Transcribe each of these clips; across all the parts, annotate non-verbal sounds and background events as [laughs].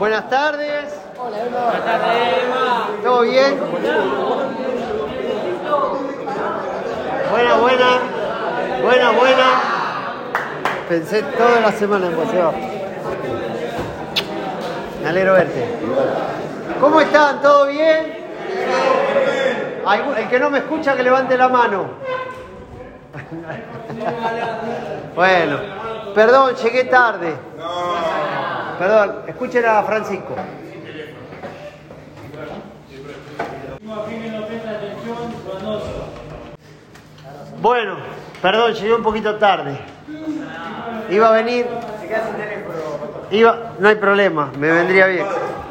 Buenas tardes. Buenas tardes, ¿Todo bien? Buena, buena. Buena, buena. Pensé toda la semana en vos. Me alegro verte. ¿Cómo están? ¿Todo bien? El que no me escucha que levante la mano. [laughs] Bueno, perdón, llegué tarde. Perdón, escuchen a Francisco. Bueno, perdón, llegué un poquito tarde. Iba a venir. Iba, no hay problema, me vendría bien.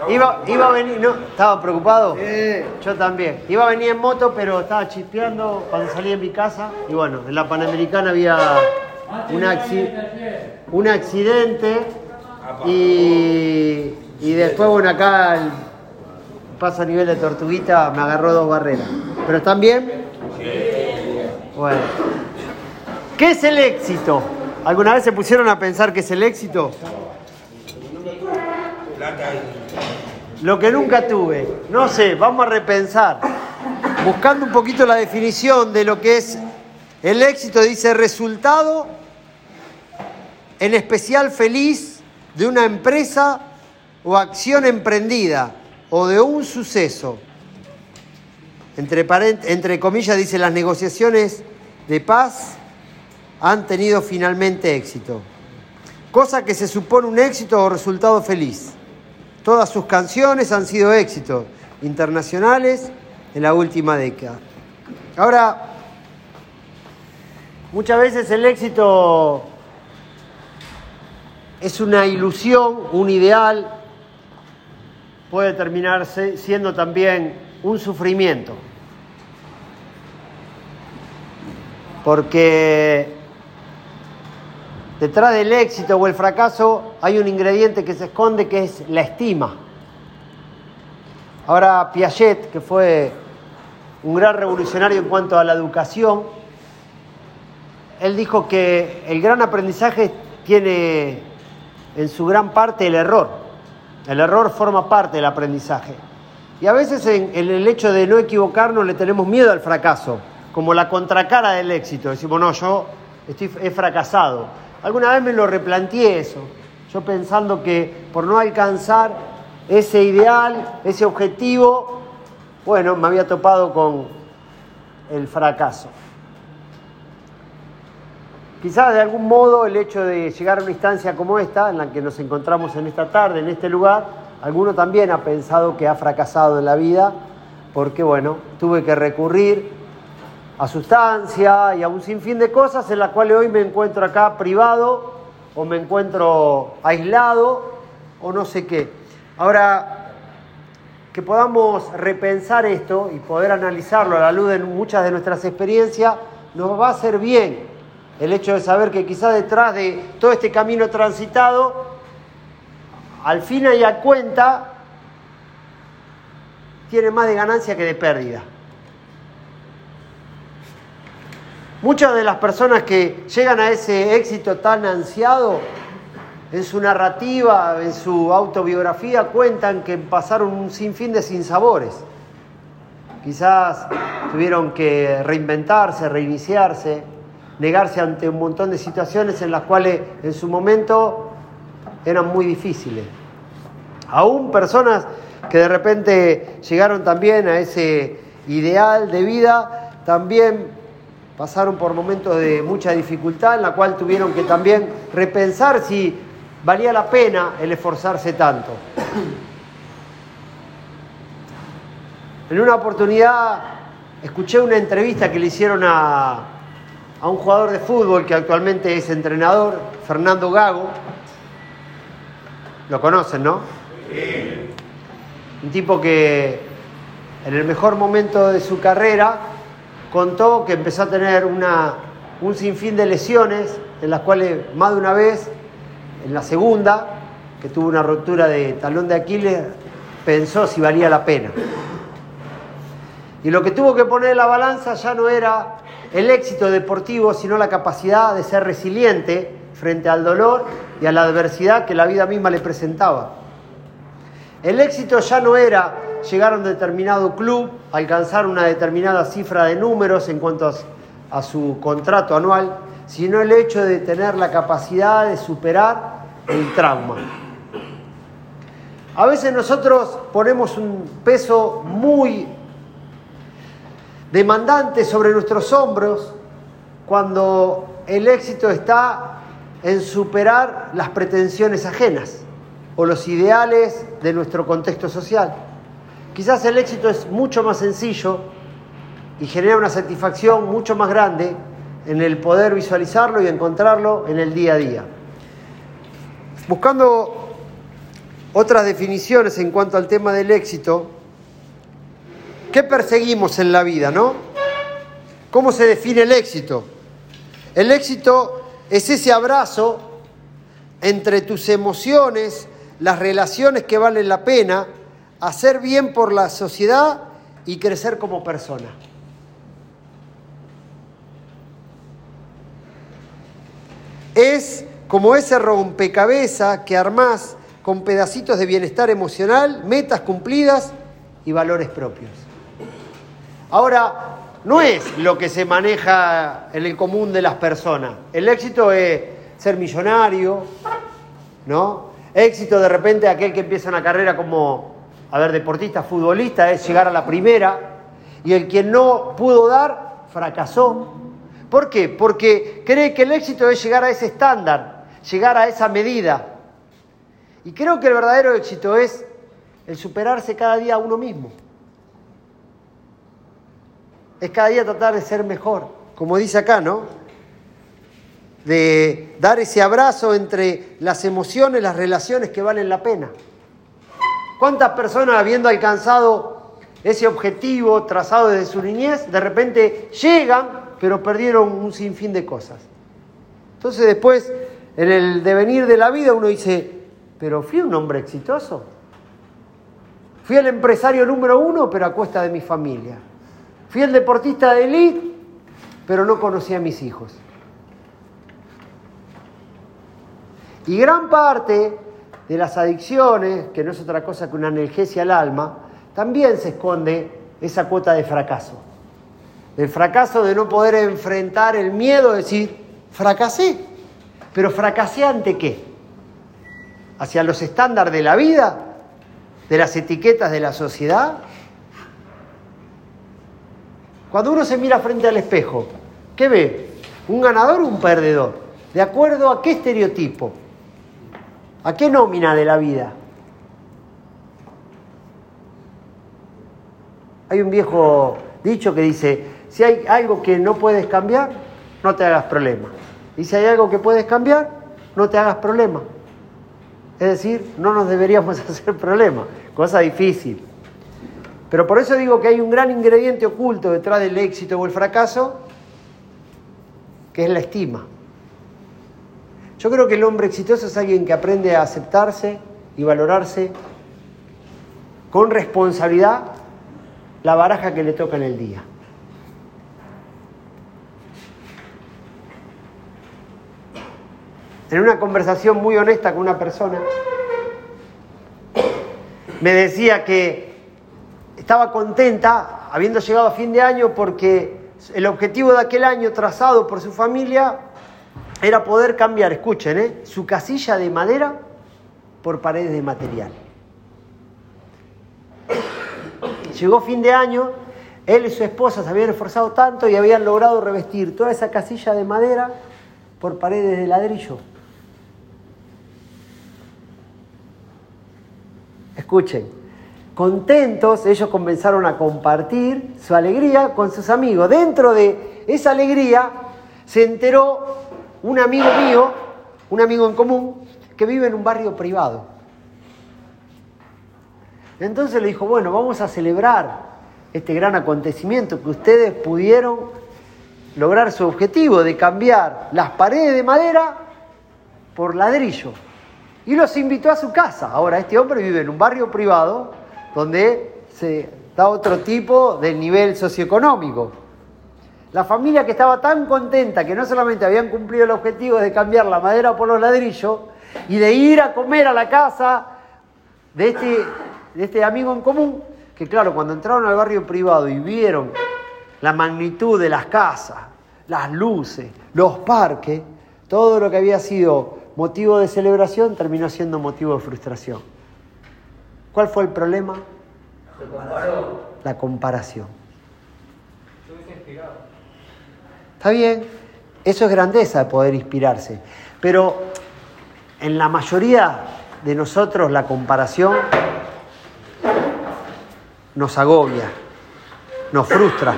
Iba, iba a venir, no, ¿estaba preocupado? Yo también. Iba a venir en moto, pero estaba chispeando cuando salí de mi casa. Y bueno, en la Panamericana había un, acci- un accidente. Y, y después, bueno, acá el paso a nivel de tortuguita me agarró dos barreras. ¿Pero están bien? Bueno. ¿Qué es el éxito? ¿Alguna vez se pusieron a pensar qué es el éxito? Lo que nunca tuve. No sé, vamos a repensar. Buscando un poquito la definición de lo que es el éxito, dice resultado, en especial feliz, de una empresa o acción emprendida o de un suceso. Entre, entre comillas dice las negociaciones de paz han tenido finalmente éxito. Cosa que se supone un éxito o resultado feliz. Todas sus canciones han sido éxitos internacionales en la última década. Ahora, muchas veces el éxito es una ilusión, un ideal, puede terminarse siendo también un sufrimiento. Porque detrás del éxito o el fracaso hay un ingrediente que se esconde que es la estima. Ahora Piaget, que fue un gran revolucionario en cuanto a la educación, él dijo que el gran aprendizaje tiene en su gran parte el error. El error forma parte del aprendizaje. Y a veces en, el hecho de no equivocarnos le tenemos miedo al fracaso, como la contracara del éxito. Decimos, no, yo he fracasado. Alguna vez me lo replanteé eso, yo pensando que por no alcanzar ese ideal, ese objetivo, bueno, me había topado con el fracaso. Quizás de algún modo el hecho de llegar a una instancia como esta, en la que nos encontramos en esta tarde, en este lugar, alguno también ha pensado que ha fracasado en la vida, porque bueno, tuve que recurrir a sustancia y a un sinfín de cosas en las cuales hoy me encuentro acá privado o me encuentro aislado o no sé qué. Ahora, que podamos repensar esto y poder analizarlo a la luz de muchas de nuestras experiencias, nos va a hacer bien el hecho de saber que quizás detrás de todo este camino transitado, al fin y a cuenta, tiene más de ganancia que de pérdida. Muchas de las personas que llegan a ese éxito tan ansiado, en su narrativa, en su autobiografía, cuentan que pasaron un sinfín de sinsabores. Quizás tuvieron que reinventarse, reiniciarse, negarse ante un montón de situaciones en las cuales en su momento eran muy difíciles. Aún personas que de repente llegaron también a ese ideal de vida, también pasaron por momentos de mucha dificultad en la cual tuvieron que también repensar si valía la pena el esforzarse tanto. En una oportunidad escuché una entrevista que le hicieron a, a un jugador de fútbol que actualmente es entrenador, Fernando Gago. Lo conocen, ¿no? Un tipo que en el mejor momento de su carrera contó que empezó a tener una, un sinfín de lesiones, en las cuales más de una vez, en la segunda, que tuvo una ruptura de talón de Aquiles, pensó si valía la pena. Y lo que tuvo que poner en la balanza ya no era el éxito deportivo, sino la capacidad de ser resiliente frente al dolor y a la adversidad que la vida misma le presentaba. El éxito ya no era llegar a un determinado club, alcanzar una determinada cifra de números en cuanto a, a su contrato anual, sino el hecho de tener la capacidad de superar el trauma. A veces nosotros ponemos un peso muy demandante sobre nuestros hombros cuando el éxito está en superar las pretensiones ajenas o los ideales de nuestro contexto social. Quizás el éxito es mucho más sencillo y genera una satisfacción mucho más grande en el poder visualizarlo y encontrarlo en el día a día. Buscando otras definiciones en cuanto al tema del éxito, ¿qué perseguimos en la vida, no? ¿Cómo se define el éxito? El éxito es ese abrazo entre tus emociones, las relaciones que valen la pena, hacer bien por la sociedad y crecer como persona. Es como ese rompecabezas que armás con pedacitos de bienestar emocional, metas cumplidas y valores propios. Ahora, no es lo que se maneja en el común de las personas. El éxito es ser millonario, ¿no? Éxito de repente aquel que empieza una carrera como, a ver, deportista, futbolista, es llegar a la primera. Y el que no pudo dar, fracasó. ¿Por qué? Porque cree que el éxito es llegar a ese estándar, llegar a esa medida. Y creo que el verdadero éxito es el superarse cada día a uno mismo. Es cada día tratar de ser mejor, como dice acá, ¿no? De dar ese abrazo entre las emociones, las relaciones que valen la pena. ¿Cuántas personas habiendo alcanzado ese objetivo trazado desde su niñez, de repente llegan pero perdieron un sinfín de cosas. Entonces después, en el devenir de la vida, uno dice, pero fui un hombre exitoso. Fui el empresario número uno, pero a cuesta de mi familia. Fui el deportista de élite, pero no conocí a mis hijos. Y gran parte de las adicciones, que no es otra cosa que una analgesia al alma, también se esconde esa cuota de fracaso. El fracaso de no poder enfrentar el miedo, de decir, fracasé. Pero fracasé ante qué? Hacia los estándares de la vida, de las etiquetas de la sociedad. Cuando uno se mira frente al espejo, ¿qué ve? ¿Un ganador o un perdedor? ¿De acuerdo a qué estereotipo? ¿A qué nómina de la vida? Hay un viejo dicho que dice, si hay algo que no puedes cambiar, no te hagas problema. Y si hay algo que puedes cambiar, no te hagas problema. Es decir, no nos deberíamos [laughs] hacer problema, cosa difícil. Pero por eso digo que hay un gran ingrediente oculto detrás del éxito o el fracaso, que es la estima. Yo creo que el hombre exitoso es alguien que aprende a aceptarse y valorarse con responsabilidad la baraja que le toca en el día. en una conversación muy honesta con una persona, me decía que estaba contenta habiendo llegado a fin de año porque el objetivo de aquel año trazado por su familia era poder cambiar, escuchen, ¿eh? su casilla de madera por paredes de material. Llegó fin de año, él y su esposa se habían esforzado tanto y habían logrado revestir toda esa casilla de madera por paredes de ladrillo. Escuchen, contentos, ellos comenzaron a compartir su alegría con sus amigos. Dentro de esa alegría se enteró un amigo mío, un amigo en común, que vive en un barrio privado. Entonces le dijo, bueno, vamos a celebrar este gran acontecimiento que ustedes pudieron lograr su objetivo de cambiar las paredes de madera por ladrillo y los invitó a su casa. Ahora, este hombre vive en un barrio privado donde se da otro tipo de nivel socioeconómico. La familia que estaba tan contenta que no solamente habían cumplido el objetivo de cambiar la madera por los ladrillos y de ir a comer a la casa de este de este amigo en común, que claro, cuando entraron al barrio privado y vieron la magnitud de las casas, las luces, los parques, todo lo que había sido motivo de celebración terminó siendo motivo de frustración. ¿Cuál fue el problema? La comparación. Está bien, eso es grandeza de poder inspirarse, pero en la mayoría de nosotros la comparación nos agobia, nos frustra.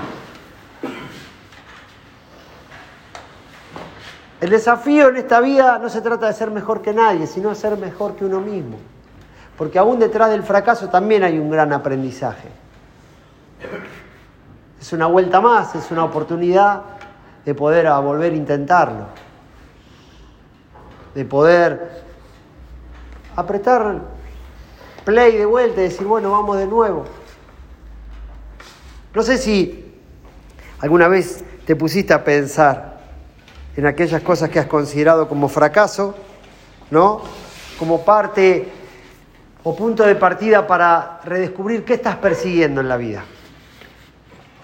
El desafío en esta vida no se trata de ser mejor que nadie, sino de ser mejor que uno mismo. Porque aún detrás del fracaso también hay un gran aprendizaje. Es una vuelta más, es una oportunidad de poder volver a intentarlo. De poder apretar play de vuelta y decir, bueno, vamos de nuevo. No sé si alguna vez te pusiste a pensar en aquellas cosas que has considerado como fracaso, ¿no? Como parte o punto de partida para redescubrir qué estás persiguiendo en la vida.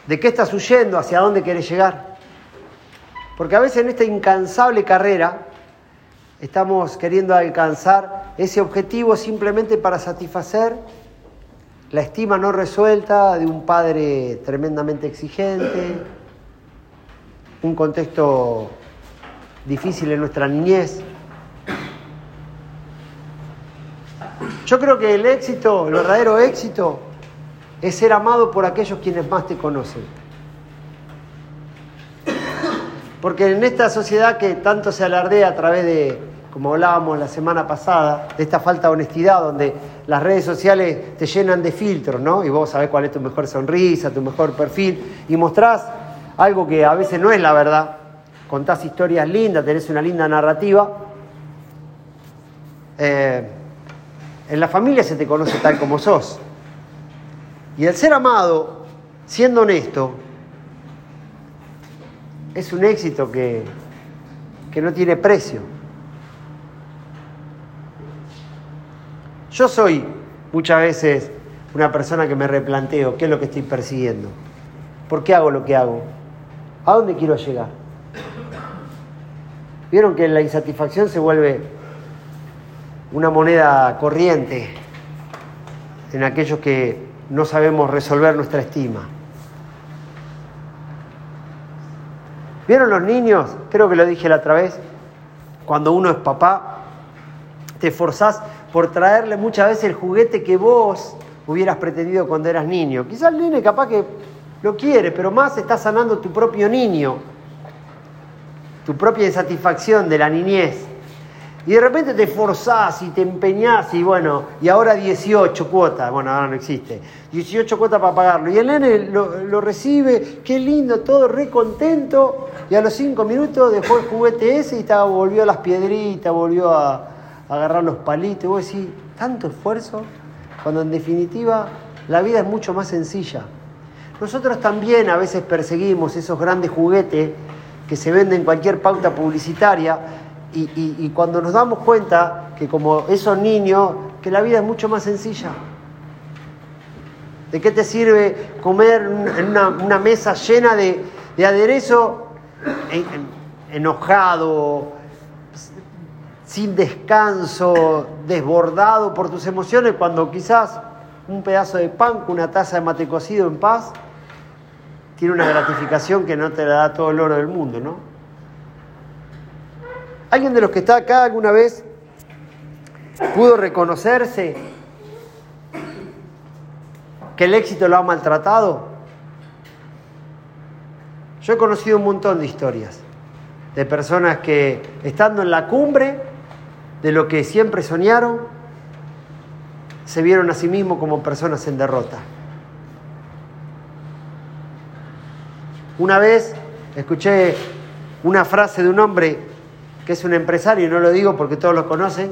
¿De qué estás huyendo? ¿Hacia dónde quieres llegar? Porque a veces en esta incansable carrera estamos queriendo alcanzar ese objetivo simplemente para satisfacer la estima no resuelta de un padre tremendamente exigente, un contexto difícil en nuestra niñez. Yo creo que el éxito, el verdadero éxito, es ser amado por aquellos quienes más te conocen. Porque en esta sociedad que tanto se alardea a través de como hablábamos la semana pasada, de esta falta de honestidad, donde las redes sociales te llenan de filtros, ¿no? Y vos sabés cuál es tu mejor sonrisa, tu mejor perfil, y mostrás algo que a veces no es la verdad. Contás historias lindas, tenés una linda narrativa. Eh, en la familia se te conoce tal como sos. Y el ser amado, siendo honesto, es un éxito que, que no tiene precio. Yo soy muchas veces una persona que me replanteo qué es lo que estoy persiguiendo, por qué hago lo que hago, a dónde quiero llegar. Vieron que la insatisfacción se vuelve una moneda corriente en aquellos que no sabemos resolver nuestra estima. ¿Vieron los niños? Creo que lo dije la otra vez. Cuando uno es papá, te esforzás por traerle muchas veces el juguete que vos hubieras pretendido cuando eras niño. Quizás el nene capaz que lo quiere, pero más está sanando tu propio niño, tu propia insatisfacción de la niñez. Y de repente te esforzás y te empeñás y bueno, y ahora 18 cuotas, bueno, ahora no existe, 18 cuotas para pagarlo. Y el nene lo, recibe, qué lindo, todo re contento, y a los 5 minutos dejó el juguete ese y estaba, volvió a las piedritas, volvió a, agarrar los palitos, y vos decís, tanto esfuerzo, cuando en definitiva la vida es mucho más sencilla. Nosotros también a veces perseguimos esos grandes juguetes que se venden en cualquier pauta publicitaria y, cuando nos damos cuenta que como esos niños, que la vida es mucho más sencilla. ¿De qué te sirve comer en una, mesa llena de, aderezo enojado, sin descanso, desbordado por tus emociones, cuando quizás un pedazo de pan con una taza de mate cocido en paz tiene una gratificación que no te la da todo el oro del mundo, ¿no? ¿Alguien de los que está acá alguna vez pudo reconocerse que el éxito lo ha maltratado? Yo he conocido un montón de historias de personas que estando en la cumbre de lo que siempre soñaron, se vieron a sí mismos como personas en derrota. Una vez escuché una frase de un hombre que es un empresario, y no lo digo porque todos lo conocen,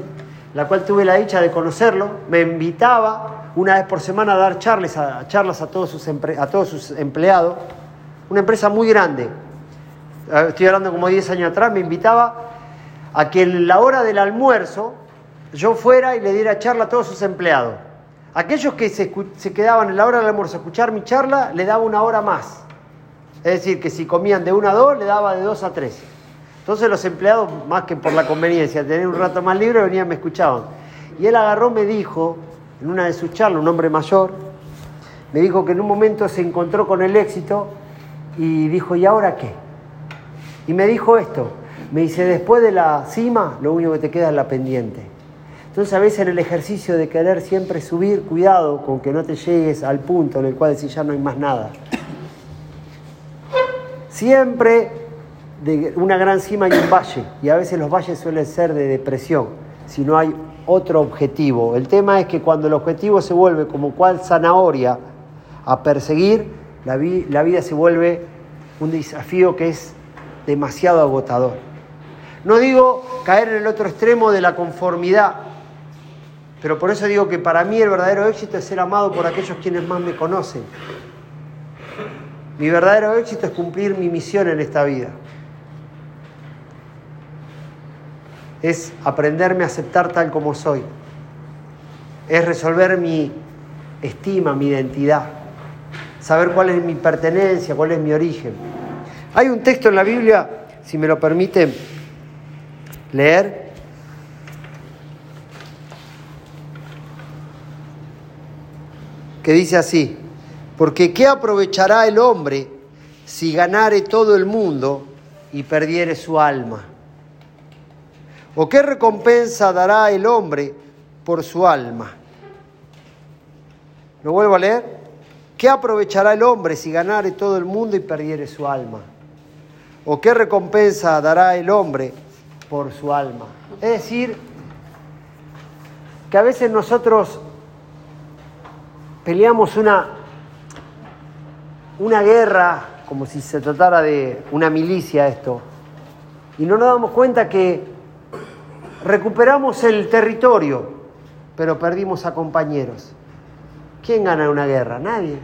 la cual tuve la dicha de conocerlo, me invitaba una vez por semana a dar charlas a, charlas a, todos, sus a todos sus empleados, una empresa muy grande, estoy hablando como 10 años atrás, me invitaba a que en la hora del almuerzo yo fuera y le diera charla a todos sus empleados. Aquellos que se, se quedaban en la hora del almuerzo a escuchar mi charla, le daba una hora más. Es decir, que si comían de una a dos, le daba de dos a tres. Entonces los empleados, más que por la conveniencia tener un rato más libre, venían me escuchaban. Y él agarró, me dijo, en una de sus charlas, un hombre mayor, me dijo que en un momento se encontró con el éxito y dijo, ¿y ahora qué? Y me dijo esto, me dice, después de la cima, lo único que te queda es la pendiente. Entonces a veces en el ejercicio de querer siempre subir, cuidado con que no te llegues al punto en el cual decís ya no hay más nada. Siempre de una gran cima hay un valle y a veces los valles suelen ser de depresión si no hay otro objetivo. El tema es que cuando el objetivo se vuelve como cual zanahoria a perseguir, la, la vida se vuelve un desafío que es demasiado agotador. No digo caer en el otro extremo de la conformidad, pero por eso digo que para mí el verdadero éxito es ser amado por aquellos quienes más me conocen. Mi verdadero éxito es cumplir mi misión en esta vida. Es aprenderme a aceptar tal como soy. Es resolver mi estima, mi identidad. Saber cuál es mi pertenencia, cuál es mi origen. Hay un texto en la Biblia, si me lo permite leer, que dice así, porque ¿qué aprovechará el hombre si ganare todo el mundo y perdiere su alma? ¿O qué recompensa dará el hombre por su alma? ¿Lo vuelvo a leer? ¿Qué aprovechará el hombre si ganare todo el mundo y perdiere su alma? ¿O qué recompensa dará el hombre por su alma? Es decir, que a veces nosotros peleamos una, una guerra, como si se tratara de una milicia esto, y no nos damos cuenta que recuperamos el territorio, pero perdimos a compañeros. ¿Quién gana una guerra? Nadie.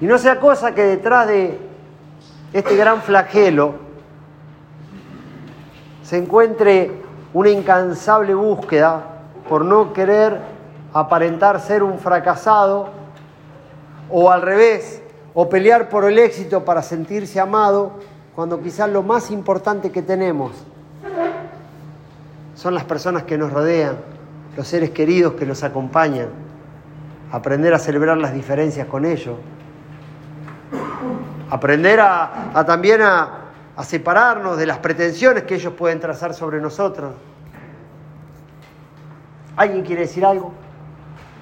Y no sea cosa que detrás de este gran flagelo se encuentre una incansable búsqueda por no querer aparentar ser un fracasado o al revés, o pelear por el éxito para sentirse amado, cuando quizás lo más importante que tenemos son las personas que nos rodean, los seres queridos que nos acompañan, aprender a celebrar las diferencias con ellos, aprender a, también a, separarnos de las pretensiones que ellos pueden trazar sobre nosotros. ¿Alguien quiere decir algo?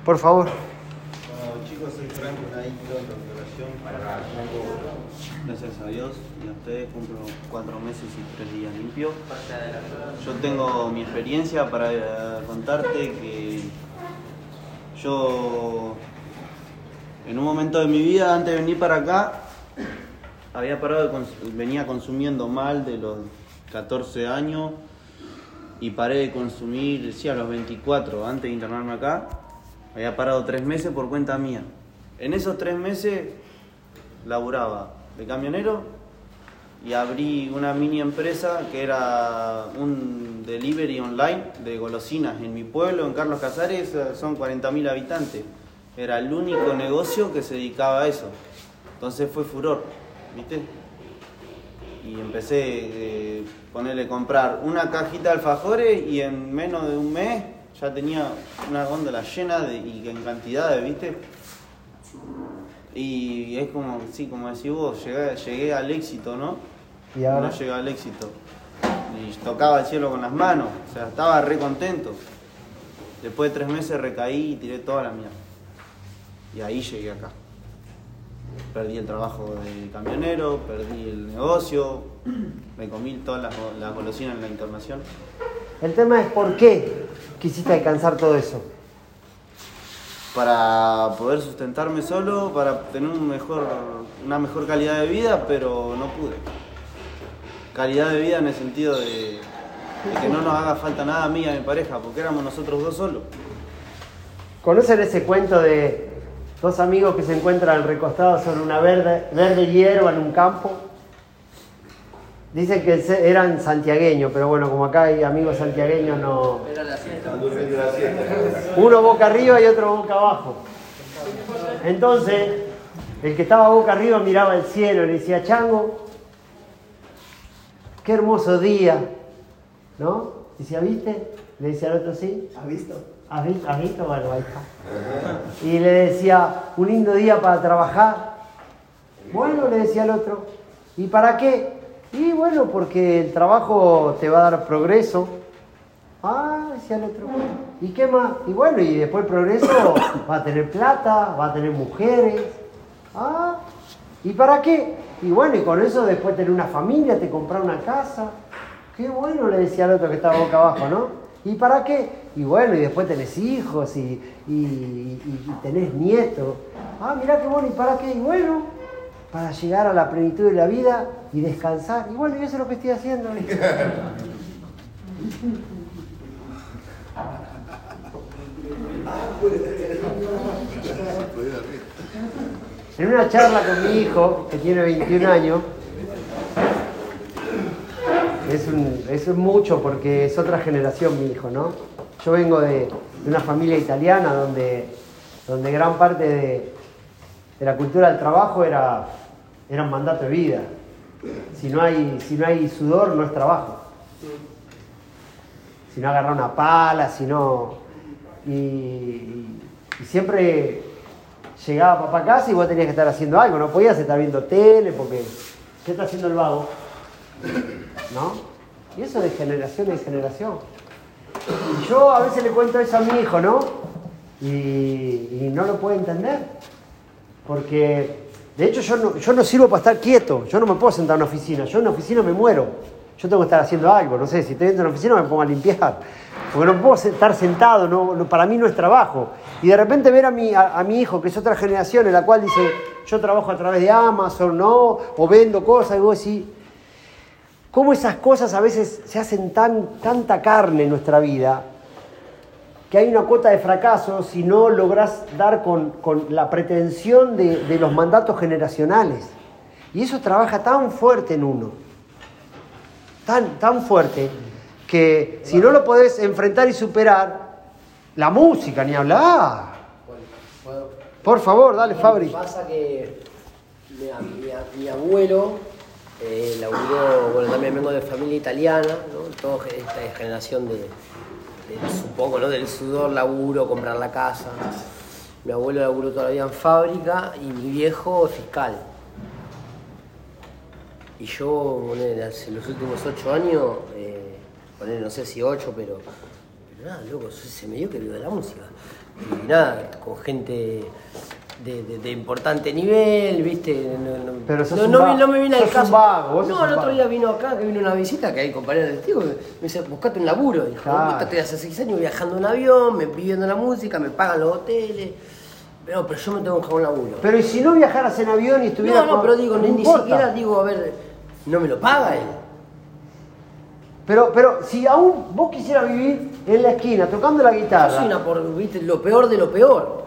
Por favor. Bueno, chicos, soy Franco, una relación para gracias a Dios ustedes cumplo cuatro meses y tres días limpio. Yo tengo mi experiencia para eh, contarte que yo en un momento de mi vida, antes de venir para acá, había parado de venía consumiendo mal de los 14 años y paré de consumir, sí, a los 24, antes de internarme acá. Había parado tres meses por cuenta mía. En esos tres meses laburaba de camionero y abrí una mini empresa que era un delivery online de golosinas en mi pueblo, en Carlos Casares, son 40.000 habitantes. Era el único negocio que se dedicaba a eso. Entonces fue furor, ¿viste? Y empecé a eh, ponerle comprar una cajita de alfajores y en menos de un mes ya tenía una góndola llena y en cantidades, ¿viste? Y es como, sí, como decís vos, llegué, llegué al éxito, ¿no? Y ahora. No llegué al éxito. Y tocaba el cielo con las manos, o sea, estaba re contento. Después de tres meses recaí y tiré toda la mierda. Y ahí llegué acá. Perdí el trabajo de camionero, perdí el negocio, me comí todas las, las golosinas en la internación. El tema es por qué quisiste alcanzar todo eso para poder sustentarme solo, para tener un mejor, una mejor calidad de vida, pero no pude. Calidad de vida en el sentido de, que no nos haga falta nada a mí y a mi pareja, porque éramos nosotros dos solos. ¿Conocen ese cuento de dos amigos que se encuentran recostados sobre una verde, verde hierba en un campo? Dicen que eran santiagueños, pero bueno, como acá hay amigos santiagueños, no. Era la siesta. Uno boca arriba y otro boca abajo. Entonces, el que estaba boca arriba miraba el cielo y le decía, Chango, qué hermoso día, ¿no? Decía, ¿viste? Le decía al otro, sí. ¿Has visto? ¿Has visto? ¿Has visto? Bueno, ahí está. Y le decía, un lindo día para trabajar. Bueno, le decía al otro. ¿Y para qué? Y bueno, porque el trabajo te va a dar progreso. Ah, decía el otro. ¿Y qué más? Y bueno, y después el progreso va a tener plata, va a tener mujeres. Ah, ¿y para qué? Y bueno, y con eso después tener una familia, te comprar una casa. Qué bueno, le decía al otro que estaba boca abajo, ¿no? ¿Y para qué? Y bueno, y después tenés hijos y, y- y- tenés nietos. Ah, mirá qué bueno, ¿y para qué? Y bueno, para llegar a la plenitud de la vida y descansar. Y bueno, y eso es lo que estoy haciendo. [laughs] En una charla con mi hijo, que tiene 21 años, es, un- mucho porque es otra generación mi hijo, ¿no? Yo vengo de, una familia italiana donde, gran parte de, la cultura del trabajo era, un mandato de vida. Si no, hay, sudor, no es trabajo. Si no agarrar una pala, si no... Y siempre llegaba papá a casa y vos tenías que estar haciendo algo, no podías estar viendo tele porque... ¿Qué está haciendo el vago? ¿no? Y eso de generación en generación. Y yo a veces le cuento eso a mi hijo, ¿no? Y, y no lo puede entender. Porque, de hecho, yo no, yo no sirvo para estar quieto. Yo no me puedo sentar en una oficina. Yo en una oficina me muero. Yo tengo que estar haciendo algo. No sé, si estoy dentro de una oficina me pongo a limpiar. Porque no puedo estar sentado, no, no- para mí no es trabajo. Y de repente ver a mi, a, mi hijo, que es otra generación, en la cual dice, yo trabajo a través de Amazon, ¿no? O vendo cosas, y vos decís, cómo esas cosas a veces se hacen tan, tanta carne en nuestra vida que hay una cuota de fracaso si no lográs dar con, con la pretensión de, de los mandatos generacionales. Y eso trabaja tan fuerte en uno, tan, tan fuerte, que si no lo podés enfrentar y superar, la música, ni hablar. Bueno, ¿puedo? Por favor, dale, Bueno, Fabri. Pasa que mi, mi- mi abuelo eh, laburó, bueno, también vengo de familia italiana, ¿no? Toda esta generación de, de, supongo, ¿no? Del sudor, laburo, comprar la casa. Mi abuelo laburó todavía en fábrica y mi viejo fiscal. Y yo, ponele, hace los últimos ocho años, eh, no sé si ocho, pero nada, loco, se me dio que vivo de la música. Y nada, con gente de, de- de importante nivel, ¿viste? No, no- Pero sos no, un no, vago, me- no me viene al sos un caso. vago, vos sos no, el otro día vino acá, que vino una visita, que hay compañeros del tío, que me dice, buscate un laburo. Dijo, Claro. "Puta, estoy hace seis años viajando en avión, me viviendo la música, me pagan los hoteles. Pero, pero yo me tengo que buscar un laburo. Pero ¿y si no viajaras en avión y estuvieras No, no, con- pero digo, ni, ni importa. siquiera digo, a ver, no me lo paga él. Pero, pero si aún vos quisieras vivir en la esquina tocando la Yo guitarra, soy una por, viste, lo peor de lo peor.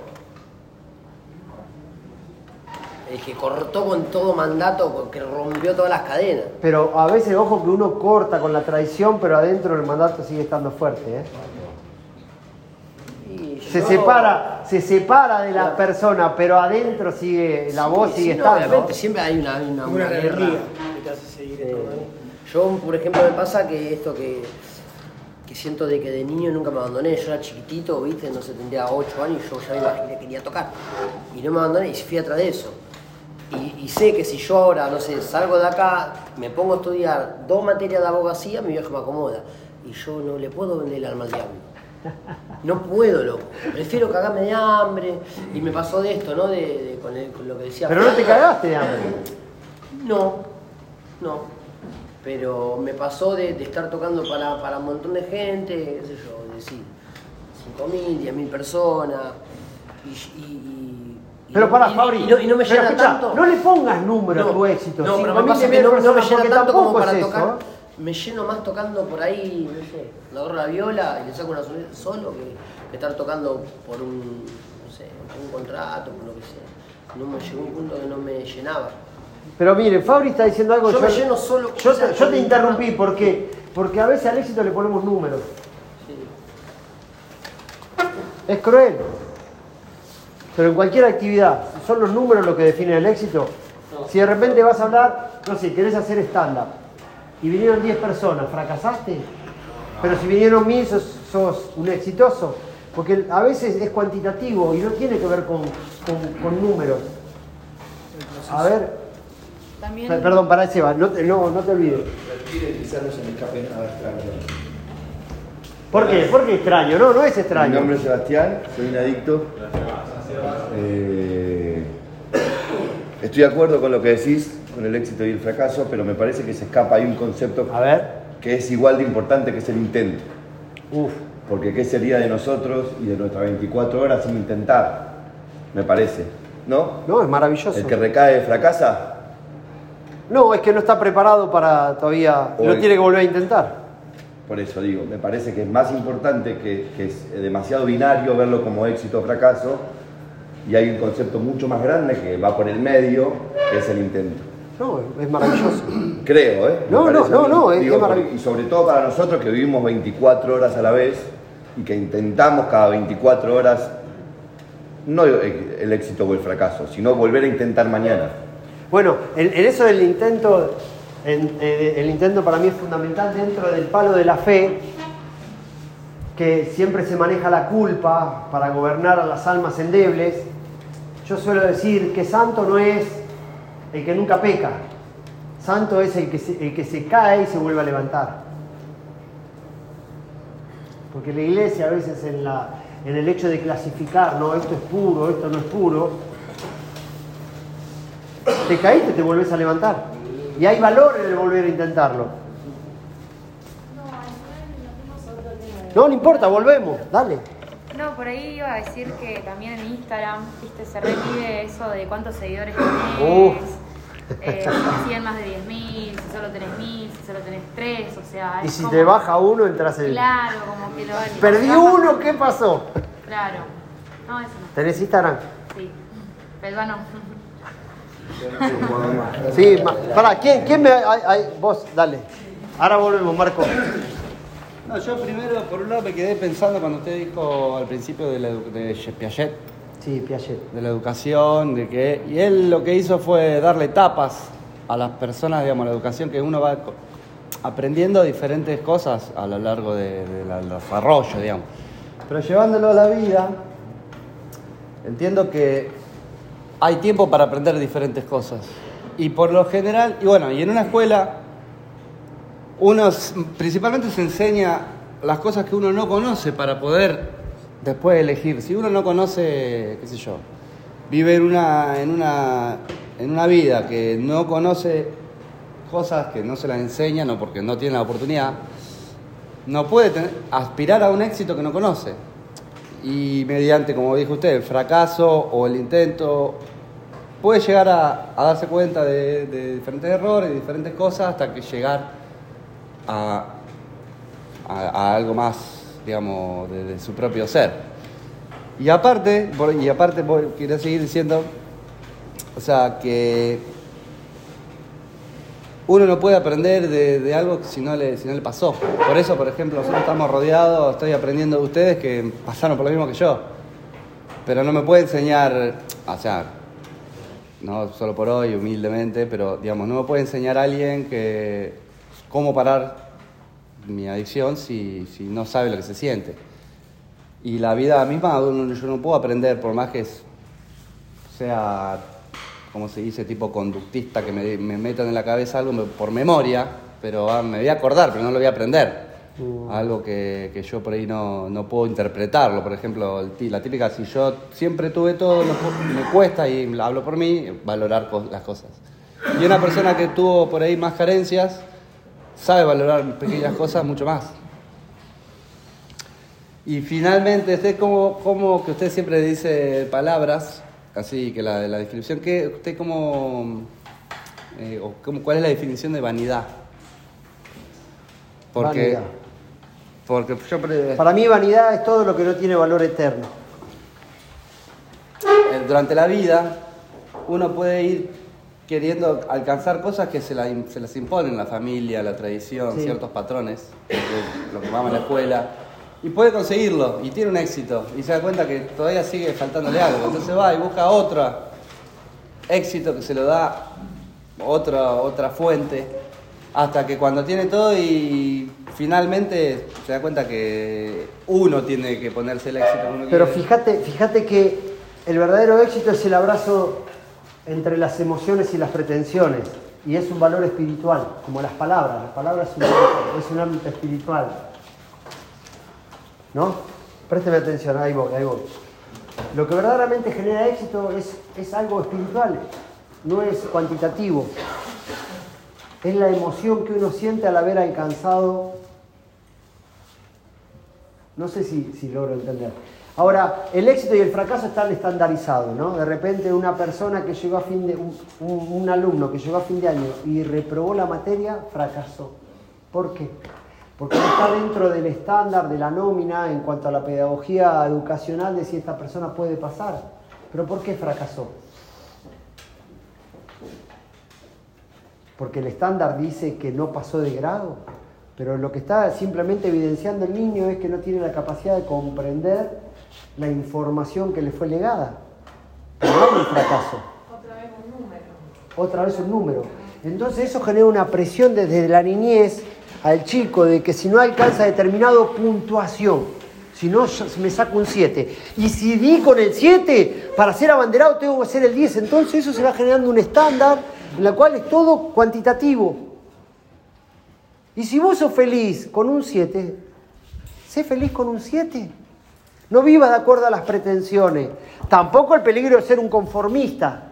El que cortó con todo mandato, que rompió todas las cadenas. pero a veces, ojo que uno corta con la tradición, pero adentro el mandato sigue estando fuerte. ¿eh? Y Se yo- separa, se separa de la Claro. persona, pero adentro sigue, la Sí, voz sí, sigue no, estando. Obviamente, siempre hay una, una, una una guerra. energía que te hace seguir esto, ¿no? Yo, por ejemplo, me pasa que esto que, que siento de que de niño nunca me abandoné. Yo era chiquitito, ¿viste? No sé, tendría 8 años y yo ya iba y quería tocar. Y no me abandoné y fui atrás de eso. Y, y sé que si yo ahora, no sé, salgo de acá, me pongo a estudiar dos materias de abogacía, mi viejo me acomoda. Y yo no le puedo vender el alma al diablo. No puedo, loco. Prefiero cagarme de hambre. Y me pasó de esto, ¿no? De, de- con, el- con lo que decía. Pero no te cagaste de hambre. No, no. Pero me pasó de, de estar tocando para, para un montón de gente, qué sé yo, es decir, 5.000, 10.000 personas. Y, y- Pero para y- Fabri, y no, y no me pero llena tanto. no le pongas número a tu éxito. No, pero 5.000 me pasa que de no, no me llena tanto como para es tocar. eso. Me lleno más tocando por ahí, no sé, le agarro la viola y le saco una solo que, que estar tocando por un, no sé, un contrato, por lo que sea. No me llegó un punto que no me llenaba. Pero miren, Fabri está diciendo algo. Yo me lleno solo- Yo, o sea, te, yo interrumpí, ¿por qué? Porque a veces al éxito le ponemos números. Es cruel. Pero en cualquier actividad, ¿son los números los que definen el éxito? Si de repente vas a hablar, no sé, querés hacer stand-up y vinieron 10 personas, ¿fracasaste? Pero si vinieron 1000, sos, sos un exitoso. Porque a veces es cuantitativo y no tiene que ver con, con- con números. A ver, También perdón, para Seba, no te, no, no te olvides. Respire, quizás no se me escape nada extraño. ¿Por qué? Porque extraño, no, no es Mi extraño. nombre es Sebastián, soy un adicto. Eh, estoy de acuerdo con lo que decís, con el éxito y el fracaso, pero me parece que se escapa ahí un concepto A ver, que es igual de importante que es el intento. uff. Porque ¿qué sería de nosotros y de nuestras 24 horas sin intentar? Me parece. ¿No? No, es maravilloso. El que recae fracasa. No, es que no está preparado para todavía. Lo Hoy. tiene que volver a intentar. Por eso digo, me parece que es más importante, que, que es demasiado binario verlo como éxito o fracaso, y hay un concepto mucho más grande que va por el medio, que es el intento. No, es maravilloso. [coughs] Creo, ¿eh? No, no, no, no, es- es maravilloso. Y sobre todo para nosotros que vivimos 24 horas a la vez y que intentamos cada 24 horas, no el éxito o el fracaso, sino volver a intentar mañana. Bueno, en, eso del intento, en- en- el intento para mí es fundamental dentro del palo de la fe, que siempre se maneja la culpa para gobernar a las almas endebles. Yo suelo decir que santo no es el que nunca peca, santo es el que se, el que se cae y se vuelve a levantar. Porque la iglesia a veces en, la, en el hecho de clasificar, no, esto es puro, esto no es puro, te caíste, te volvés a levantar. Y hay valor en el volver a intentarlo. No, no importa, volvemos, dale. No, por ahí iba a decir que también en Instagram, viste, se repite eso de cuántos seguidores tenés, eh, si siguen más de 10.000, si solo tenés 1.000, si solo tenés 3, o sea, Y si como- te baja uno, entras en... Claro, como que lo Perdí uno, ¿qué pasó? Claro. No, eso no. ¿Tenés Instagram? Sí. Pero no. Sí, pará, ¿quién, quién me... ay, ay, vos, dale. Ahora volvemos, Marco. No, yo primero, por un lado, me quedé pensando cuando usted dijo al principio de, la de Piaget, Sí, Piaget. de la educación, de que y él lo que hizo fue darle etapas a las personas, digamos, la educación que uno va aprendiendo diferentes cosas a lo largo de- de del desarrollo, digamos. Pero llevándolo a la vida, entiendo que hay tiempo para aprender diferentes cosas. Y por lo general, y bueno, y en una escuela uno principalmente se enseña las cosas que uno no conoce para poder después elegir. Si uno no conoce, qué sé yo, vive en una, en una, en una vida que no conoce cosas que no se las enseñan o porque no tiene la oportunidad, no puede tener- aspirar a un éxito que no conoce. Y mediante, como dijo usted, el fracaso o el intento, puede llegar a, darse cuenta de, diferentes errores, de diferentes cosas, hasta que llegar a, algo más, digamos, de, su propio ser. Y aparte, y aparte quiero seguir diciendo, o sea, que uno no puede aprender de, de algo si no, le, si no le pasó. Por eso, por ejemplo, nosotros estamos rodeados, estoy aprendiendo de ustedes que pasaron por lo mismo que yo. Pero no me puede enseñar, o sea, no solo por hoy, humildemente, pero digamos, no me puede enseñar a alguien que cómo parar mi adicción si, si no sabe lo que se siente. Y la vida misma yo no puedo aprender, por más que sea, como se dice, tipo conductista, que me, me metan en la cabeza algo por memoria, pero ah, me voy a acordar, pero no lo voy a aprender. Algo que, que yo por ahí no, no puedo interpretarlo. Por ejemplo, el la típica, si yo siempre tuve todo, me cuesta, y hablo por mí, valorar las cosas. Y una persona que tuvo por ahí más carencias, sabe valorar pequeñas cosas mucho más. Y finalmente, usted como, como que usted siempre dice palabras, así que la, la descripción, que usted como, eh, o cómo- ¿cuál es la definición de vanidad? Porque, Vanidad. Porque yo pre- Para mí vanidad es todo lo que no tiene valor eterno. eh, durante la vida uno puede ir queriendo alcanzar cosas que se, la- se las imponen la familia, la tradición, Sí. ciertos patrones, lo que- lo que vamos a la escuela, y puede conseguirlo, y tiene un éxito, y se da cuenta que todavía sigue faltándole algo, entonces va y busca otro éxito que se lo da otra, otra fuente, hasta que cuando tiene todo y finalmente se da cuenta que uno tiene que ponerse el éxito. uno Pero quiere. fíjate, fíjate que el verdadero éxito es el abrazo entre las emociones y las pretensiones. Y es un valor espiritual, como las palabras. Las palabras es un, es un ámbito espiritual. ¿No? Présteme atención, ahí voy, ahí voy. Lo que verdaderamente genera éxito es, es algo espiritual, no es cuantitativo. Es la emoción que uno siente al haber alcanzado no sé si, logro entender. Ahora, el éxito y el fracaso están estandarizados, ¿no? De repente una persona que llegó a fin de, un, un- alumno que llegó a fin de año y reprobó la materia, fracasó. ¿Por qué? Porque está dentro del estándar de la nómina en cuanto a la pedagogía educacional de si esta persona puede pasar. ¿Pero por qué fracasó? Porque el estándar dice que no pasó de grado, pero lo que está simplemente evidenciando el niño es que no tiene la capacidad de comprender la información que le fue legada. Pero no un fracaso. Otra vez un número. Otra vez un número. Entonces eso genera una presión desde la niñez al chico de que si no alcanza determinado puntuación, si no me saco un 7, y si di con el 7, para ser abanderado tengo que hacer el 10, entonces eso se va generando un estándar el cual es todo cuantitativo. Y si vos sos feliz con un 7, sé feliz con un 7. No vivas de acuerdo a las pretensiones. Tampoco el peligro de ser un conformista.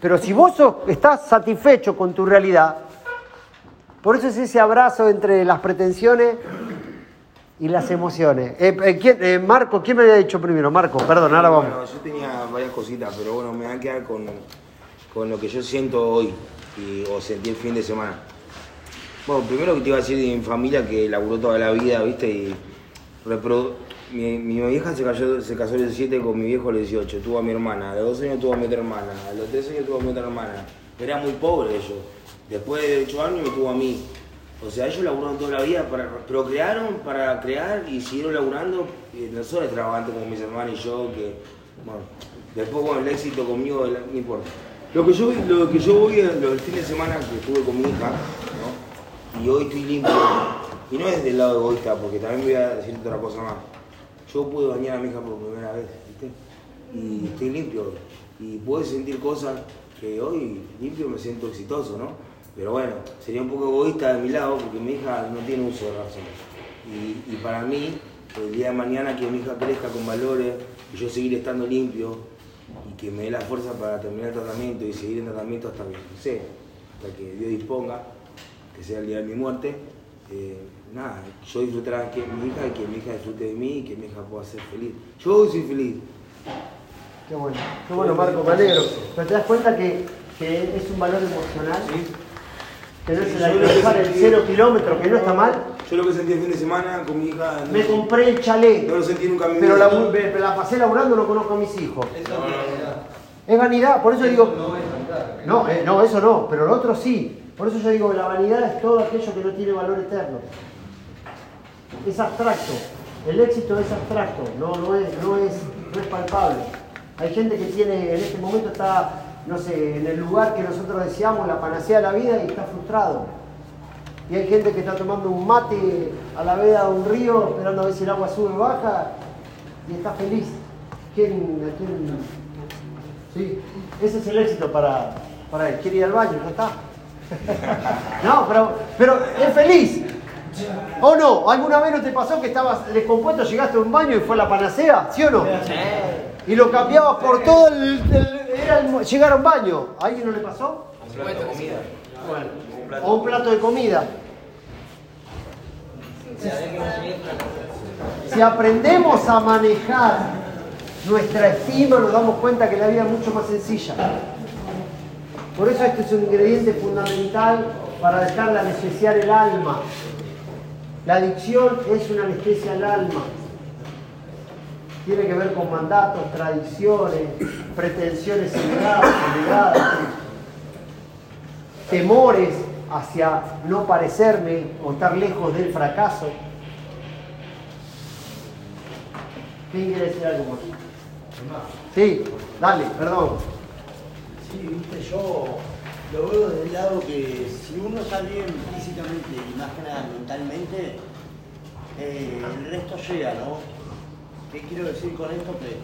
Pero si vos sos- estás satisfecho con tu realidad, por eso es ese abrazo entre las pretensiones y las emociones. Eh, eh, ¿quién- eh, Marco, ¿quién me había dicho primero? Marco, perdón, ahora vamos. Bueno, yo tenía varias cositas, pero bueno, me voy a quedar con, con lo que yo siento hoy y, o sentí el fin de semana. Bueno, primero que te iba a decir de mi familia que laburó toda la vida, ¿viste? Y mi, mi vieja se, cayó, se casó a los 17 con mi viejo a los 18, tuvo a mi hermana, a los 12 años tuvo a mi otra hermana, a los 13 años tuvo a mi otra hermana. Era muy pobre ellos. Después de 8 años me tuvo a mí. O sea, ellos laburaron toda la vida, para, procrearon para crear y siguieron laburando. No son extravagantes como mis hermanos y yo, que, bueno, después, bueno, el éxito conmigo, no importa. Lo que yo, lo que yo voy los fines de semana que estuve con mi hija, ¿no? Y hoy estoy limpio. Y no es del lado egoísta, porque también voy a decirte otra cosa más. Yo pude bañar a mi hija por primera vez, ¿viste? Y estoy limpio. Y puedo sentir cosas que hoy limpio me siento exitoso, ¿no? Pero bueno, sería un poco egoísta de mi lado porque mi hija no tiene uso de razón. Y, y para mí, el día de mañana que mi hija crezca con valores y yo seguir estando limpio que me dé la fuerza para terminar el tratamiento y seguir en tratamiento hasta que, no sé, hasta que Dios disponga, que sea el día de mi muerte, eh, nada, yo disfrutar de mi hija y que mi hija disfrute de mí y que mi hija pueda ser feliz. Yo hoy soy feliz. Qué bueno, qué bueno Marco, me alegro. Pero te das cuenta que, que es un valor emocional, que no Yo lo alcanzar que el cero kilómetro, que no está mal. Yo lo que sentí el fin de semana con mi hija. no- Me compré el chalet, No lo sentí nunca en mi pero vida. la, me- la pasé laburando, no conozco a mis hijos. Es vanidad, por eso digo. No, eh, no, eso no, pero lo otro sí. Por eso yo digo que la vanidad es todo aquello que no tiene valor eterno. Es abstracto. El éxito es abstracto, no, no, es, no, es, no es palpable. Hay gente que tiene, en este momento está, no sé, en el lugar que nosotros deseamos, la panacea de la vida, y está frustrado. Y hay gente que está tomando un mate a la veda de un río, esperando a ver si el agua sube o baja, y está feliz. ¿Quién, a quién? Sí, ese es el éxito para, para él. Quiere ir al baño, ya está. [laughs] No, pero, pero es feliz. ¿O no? ¿Alguna vez no te pasó que estabas descompuesto, llegaste a un baño y fue la panacea? ¿Sí o no? Y lo cambiabas por todo el. el- era el- llegar a un baño. ¿A alguien no le pasó? O un plato de comida. Si aprendemos a manejar nuestra estima, nos damos cuenta que la vida es mucho más sencilla. Por eso este es un ingrediente fundamental para dejar de anestesiar el alma. La adicción es una anestesia al alma. Tiene que ver con mandatos, tradiciones, pretensiones temores hacia no parecerme o estar lejos del fracaso. ¿Quién quiere decir algo más? Sí, dale, perdón. Sí, viste, yo lo veo desde el lado que si uno está bien físicamente y más que nada mentalmente, eh, el resto llega, ¿no? ¿Qué quiero decir con esto? Que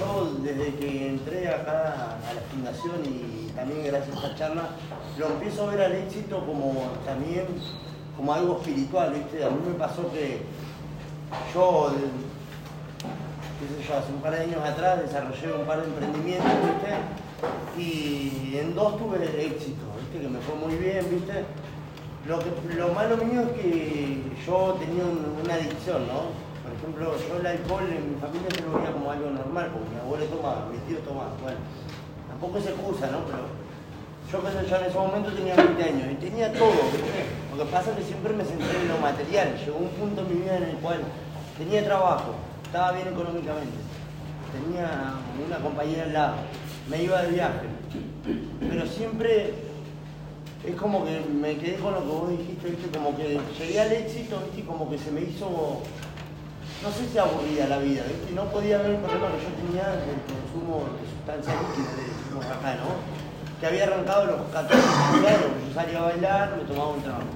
yo desde que entré acá a la fundación y también gracias a esta charla, lo empiezo a ver al éxito como también como algo espiritual, ¿viste? A mí me pasó que yo, qué yo, hace un par de años atrás desarrollé un par de emprendimientos, ¿viste? Y en dos tuve éxito, ¿viste? Que me fue muy bien, ¿viste? Lo, que, lo malo mío es que yo tenía un- una adicción, ¿no? Por ejemplo, yo el alcohol en mi familia se lo veía como algo normal, porque mi abuelo tomaba, mi tío tomaba, bueno, tampoco es excusa, ¿no? Pero yo que sé, yo en ese momento tenía 20 años y tenía todo. Lo que pasa es que siempre me centré en lo material, llegó un punto en mi vida en el cual tenía trabajo, estaba bien económicamente, tenía una compañera al lado, me iba de viaje, pero siempre es como que me quedé con lo que vos dijiste, ¿viste? Como que llegué al éxito, ¿viste? Como que se me hizo, no sé si aburrida la vida, ¿viste? No podía ver el problema que yo tenía del consumo de sustancias líquidas, decimos acá, ¿no? Que había arrancado los 14 años, yo salía a bailar, me tomaba un trago.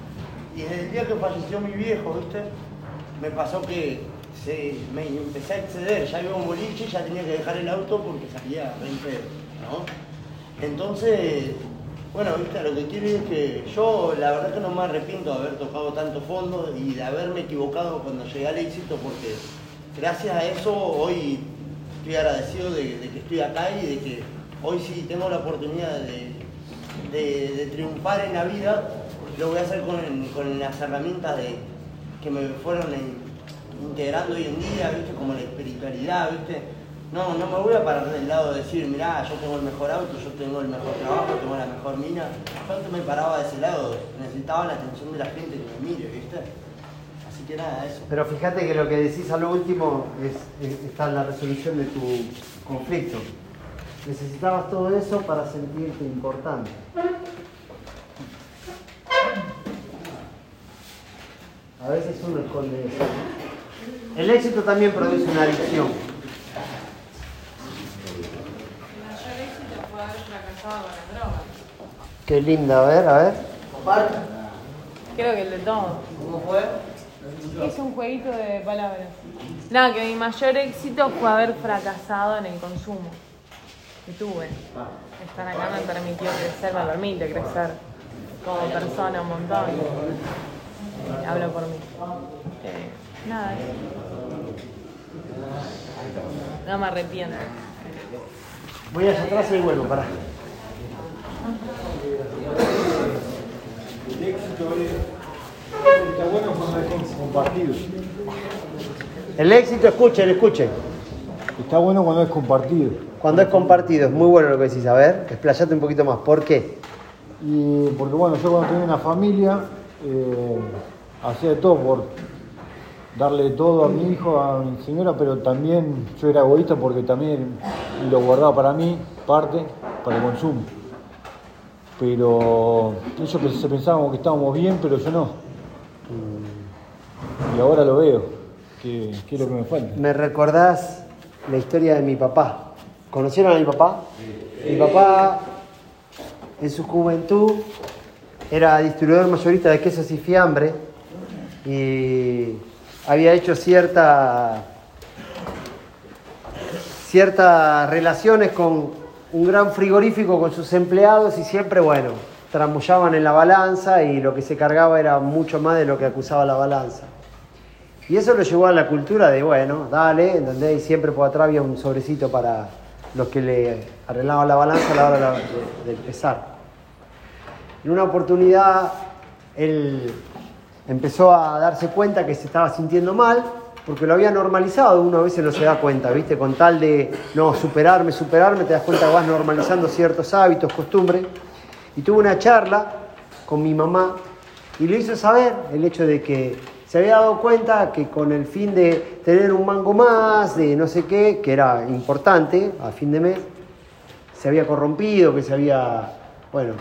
Y desde el día que falleció mi viejo, ¿viste? Me pasó que se, me empecé a exceder, ya iba un boliche ya tenía que dejar el auto porque salía re en pedo, ¿no? Entonces, bueno, viste, lo que quiero decir es que yo la verdad que no me arrepiento de haber tocado tanto fondo y de haberme equivocado cuando llegué al éxito porque gracias a eso hoy estoy agradecido de, que estoy acá y de que hoy sí tengo la oportunidad de, de- de triunfar en la vida, lo voy a hacer con, con las herramientas de, que me fueron en- integrando hoy en día, ¿viste? como la espiritualidad, ¿viste? No, no me voy a parar del lado de decir, mirá, yo tengo el mejor auto, yo tengo el mejor trabajo, tengo la mejor mina. Yo antes me paraba de ese lado, necesitaba la atención de la gente que me mire, ¿viste? Así que nada, eso. Pero fíjate que lo que decís a lo último es, es- está en la resolución de tu conflicto. Necesitabas todo eso para sentirte importante. A veces uno esconde eso. El éxito también produce una adicción. El mayor éxito fue haber fracasado con las drogas. Qué linda, a ver, a ver. Creo que el de todo. ¿Cómo fue? Es un jueguito de palabras. Nada, que mi mayor éxito fue haber fracasado en el consumo que tuve. Estar acá me permitió crecer, me permite crecer como persona un montón. Eh, hablo por mí. Eh, nada. No me arrepiento. Voy allá atrás y vuelvo, pará. El éxito es, está bueno cuando es compartido. El éxito, escuchen, escuchen. Está bueno cuando es compartido. Cuando es compartido, es muy bueno lo que decís. A ver, explayate un poquito más. ¿Por qué? Y porque bueno, yo cuando tenía una familia, eh, hacía de todo por darle todo a mi hijo, a mi señora, pero también yo era egoísta porque también lo guardaba para mí, parte, para el consumo. Pero ellos se pensaban que estábamos bien, pero yo no. Y ahora lo veo, que, que es lo que me falta. Me recordás la historia de mi papá. ¿Conocieron a mi papá? Mi papá, en su juventud, era distribuidor mayorista de quesos y fiambre y había hecho cierta, ciertas relaciones con un gran frigorífico con sus empleados y siempre, bueno, tramullaban en la balanza y lo que se cargaba era mucho más de lo que acusaba la balanza. Y eso lo llevó a la cultura de, bueno, dale, ¿entendés? Y siempre por atrás había un sobrecito para los que le arreglaban la balanza a la hora de, de- pesar. En una oportunidad, él empezó a darse cuenta que se estaba sintiendo mal, porque lo había normalizado, uno a veces no se da cuenta, ¿viste? Con tal de, no, superarme, superarme, te das cuenta que vas normalizando ciertos hábitos, costumbres. Y tuve una charla con mi mamá y le hizo saber el hecho de que se había dado cuenta que con el fin de tener un mango más, de no sé qué, que era importante a fin de mes, se había corrompido, que se había, bueno,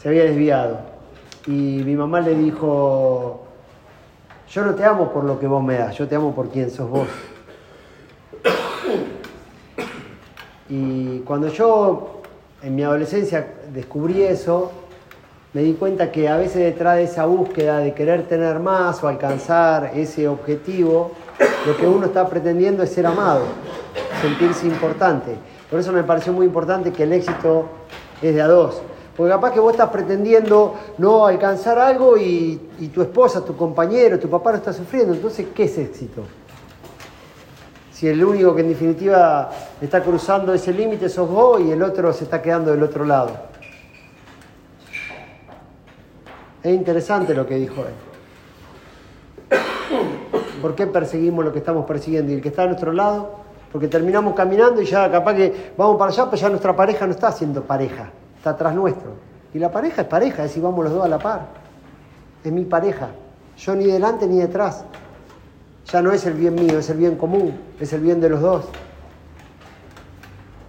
se había desviado. Y mi mamá le dijo, yo no te amo por lo que vos me das, yo te amo por quien sos vos. Y cuando yo en mi adolescencia descubrí eso, me di cuenta que a veces detrás de esa búsqueda de querer tener más o alcanzar ese objetivo, lo que uno está pretendiendo es ser amado, sentirse importante. Por eso me pareció muy importante que el éxito es de a dos. Porque capaz que vos estás pretendiendo no alcanzar algo y, tu esposa, tu compañero, tu papá lo está sufriendo. Entonces, ¿qué es éxito? Si el único que en definitiva está cruzando ese límite sos vos y el otro se está quedando del otro lado. Es interesante lo que dijo él. [coughs] ¿Por qué perseguimos lo que estamos persiguiendo? Y el que está a nuestro lado, porque terminamos caminando y ya capaz que vamos para allá, pero ya nuestra pareja no está siendo pareja, atrás nuestro. Y la pareja es pareja, es si vamos los dos a la par. Es mi pareja. Yo ni delante ni detrás. Ya no es el bien mío, es el bien común, es el bien de los dos.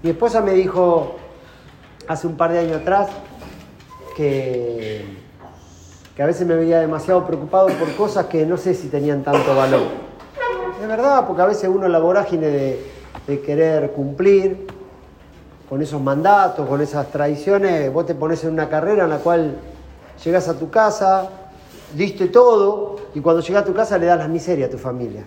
Mi esposa me dijo hace un par de años atrás que, que a veces me veía demasiado preocupado por cosas que no sé si tenían tanto valor. Es verdad, porque a veces uno la vorágine de, de querer cumplir con esos mandatos, con esas tradiciones, vos te pones en una carrera en la cual llegas a tu casa, diste todo y cuando llegas a tu casa le das la miseria a tu familia.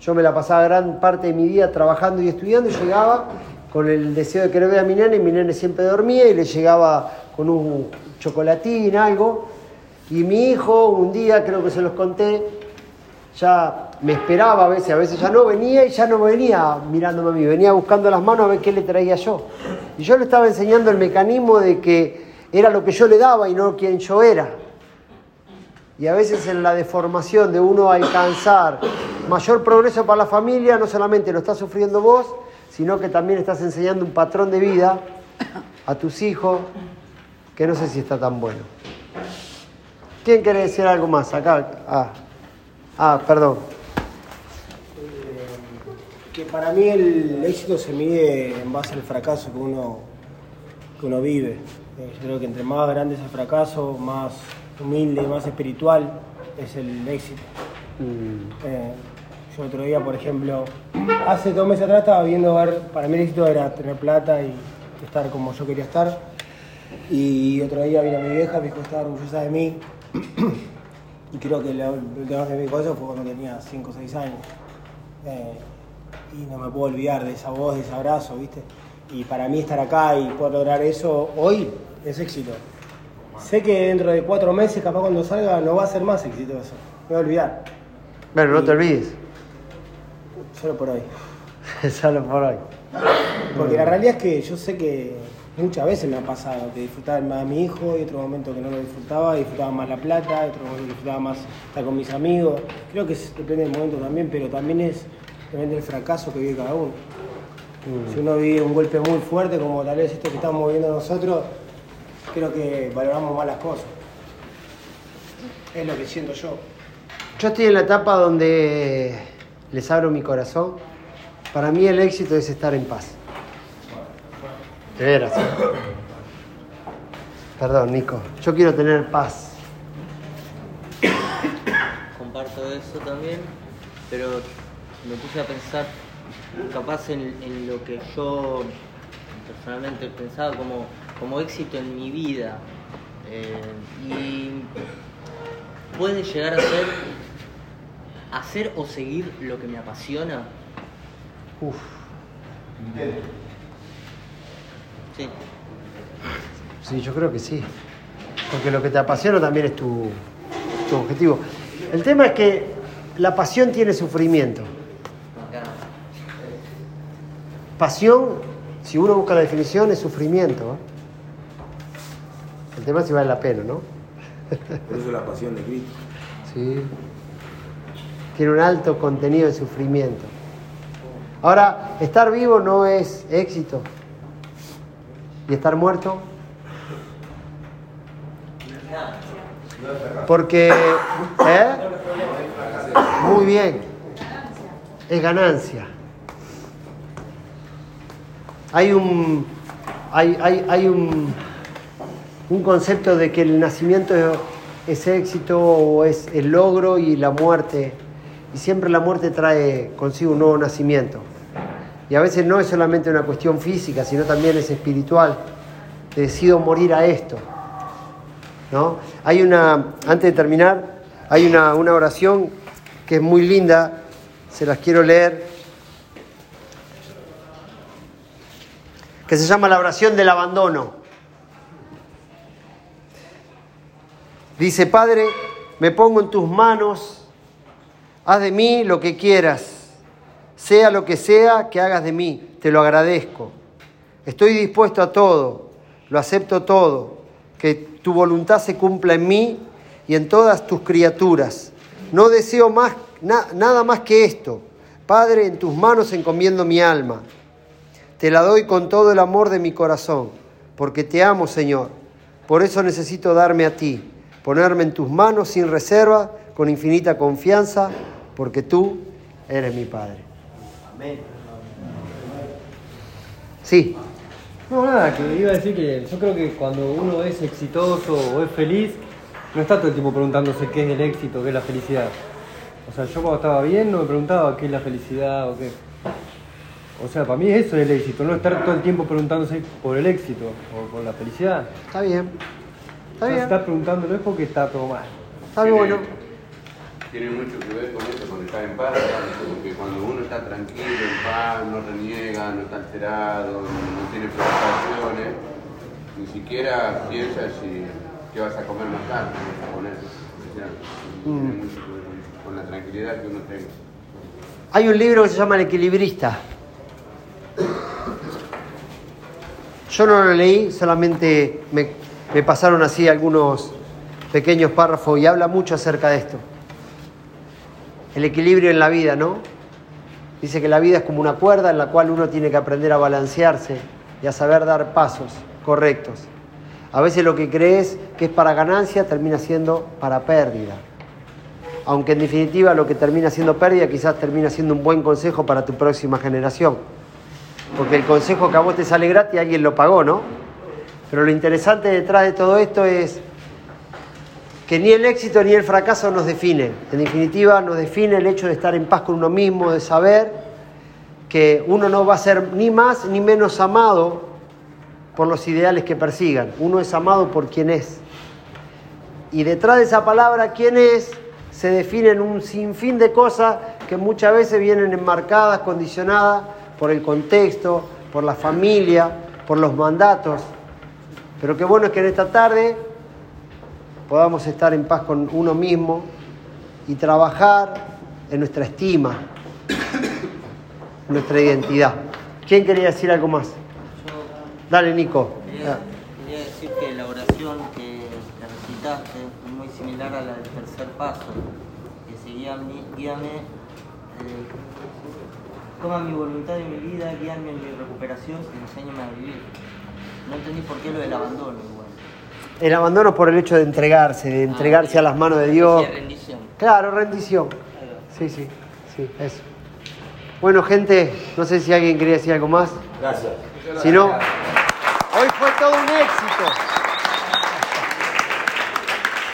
Yo me la pasaba gran parte de mi día trabajando y estudiando y llegaba con el deseo de querer ver a mi nene y mi nene siempre dormía y le llegaba con un chocolatín, algo. Y mi hijo un día, creo que se los conté, ya me esperaba a veces, a veces ya no venía y ya no venía mirándome a mí, venía buscando las manos a ver qué le traía yo. Y yo le estaba enseñando el mecanismo de que era lo que yo le daba y no quien yo era. Y a veces en la deformación de uno alcanzar mayor progreso para la familia, no solamente lo estás sufriendo vos, sino que también estás enseñando un patrón de vida a tus hijos que no sé si está tan bueno. ¿Quién quiere decir algo más? Acá. Ah, ah perdón. Que para mí el éxito se mide en base al fracaso que uno, que uno vive. Eh, Yo creo que entre más grande es el fracaso, más humilde, más espiritual es el éxito. Eh, yo otro día, por ejemplo, hace dos meses atrás estaba viendo ver, para mí el éxito era tener plata y estar como yo quería estar. Y otro día vino mi vieja, me dijo estaba orgullosa de mí. [clears throat] y creo que última vez que me dijo eso fue cuando tenía 5 o 6 años. Eh, y no me puedo olvidar de esa voz, de ese abrazo, ¿viste? Y para mí estar acá y poder lograr eso hoy es éxito. Sé que dentro de cuatro meses, capaz cuando salga, no va a ser más exitoso. Me voy a olvidar. Bueno, no te olvides. Solo por hoy. [laughs] Solo por hoy. Porque la realidad es que yo sé que muchas veces me ha pasado que disfrutaba más de mi hijo y otro momento que no lo disfrutaba, disfrutaba más la plata, otro momento disfrutaba más estar con mis amigos. Creo que es- depende del momento también, pero también es depende del fracaso que vive cada uno. Si uno vive un golpe muy fuerte, como tal vez esto que estamos viviendo nosotros, creo que valoramos más las cosas. Es lo que siento yo. Yo estoy en la etapa donde les abro mi corazón. Para mí el éxito es estar en paz. De veras. Perdón, Nico. Yo quiero tener paz. comparto eso también, pero me puse a pensar capaz en, en lo que yo personalmente pensaba como, como éxito en mi vida. Eh, y puede llegar a ser hacer o seguir lo que me apasiona. Uf. Sí. Sí, yo creo que sí. Porque lo que te apasiona también es tu, tu objetivo. El tema es que la pasión tiene sufrimiento. Pasión, si uno busca la definición, es sufrimiento. ¿eh? El tema es si vale la pena, ¿no? Por eso la pasión de Cristo. Sí. Tiene un alto contenido de sufrimiento. Ahora, estar vivo no es éxito. ¿Y estar muerto? Porque, ¿eh? Muy bien, es ganancia. Hay un, hay, hay, hay un, un concepto de que el nacimiento es éxito o es el logro y la muerte. Y siempre la muerte trae consigo un nuevo nacimiento. Y a veces no es solamente una cuestión física, sino también es espiritual. Decido morir a esto. ¿No? Hay una, antes de terminar, hay una, una oración que es muy linda, se las quiero leer, que se llama la oración del abandono. Dice, Padre, me pongo en tus manos, haz de mí lo que quieras, sea lo que sea que hagas de mí, te lo agradezco. Estoy dispuesto a todo, lo acepto todo, que tu voluntad se cumpla en mí y en todas tus criaturas. No deseo más, nada más que esto. Padre, en tus manos encomiendo mi alma. Te la doy con todo el amor de mi corazón, porque te amo, Señor. Por eso necesito darme a ti, ponerme en tus manos sin reserva, con infinita confianza, porque tú eres mi Padre. Amén. Sí. No, nada, que iba a decir que yo creo que cuando uno es exitoso o es feliz, no está todo el tiempo preguntándose qué es el éxito, qué es la felicidad. O sea, yo cuando estaba bien no me preguntaba qué es la felicidad o qué. O sea, para mí eso es el éxito, no estar todo el tiempo preguntándose por el éxito o por la felicidad. Está bien. Está bien. Si preguntando no es porque está todo mal. Está bueno. Tiene mucho que ver con eso, con estar en paz, porque cuando uno está tranquilo, en paz, no reniega, no está alterado, no tiene preocupaciones, ni siquiera piensa si qué vas a comer más tarde, con eso. Tiene Mm. mucho que ver con la tranquilidad que uno tenga. Hay un libro que se llama El equilibrista. Yo no lo leí, solamente me, me pasaron así algunos pequeños párrafos y habla mucho acerca de esto. El equilibrio en la vida, ¿no? Dice que la vida es como una cuerda en la cual uno tiene que aprender a balancearse y a saber dar pasos correctos. A veces lo que crees que es para ganancia termina siendo para pérdida. Aunque en definitiva lo que termina siendo pérdida quizás termina siendo un buen consejo para tu próxima generación. Porque el consejo que a vos te sale gratis alguien lo pagó, ¿no? Pero lo interesante detrás de todo esto es que ni el éxito ni el fracaso nos definen. En definitiva, nos define el hecho de estar en paz con uno mismo, de saber que uno no va a ser ni más ni menos amado por los ideales que persigan. Uno es amado por quien es. Y detrás de esa palabra, quién es, se definen un sinfín de cosas que muchas veces vienen enmarcadas, condicionadas por el contexto, por la familia, por los mandatos. Pero qué bueno es que en esta tarde podamos estar en paz con uno mismo y trabajar en nuestra estima, en nuestra identidad. ¿Quién quería decir algo más? Dale, Nico. Quería, quería decir que la oración que, recitaste es muy similar a la del tercer paso, que mi- guíame, eh, toma mi voluntad y mi vida, guíame en mi recuperación y enséñame a vivir. No entendí por qué lo del abandono igual. El abandono por el hecho de entregarse, de entregarse a las manos de Dios. Sí, rendición. Claro, rendición. Sí, sí, sí, eso. Bueno, gente, no sé si alguien quería decir algo más. Gracias. Si no, hoy fue todo un éxito.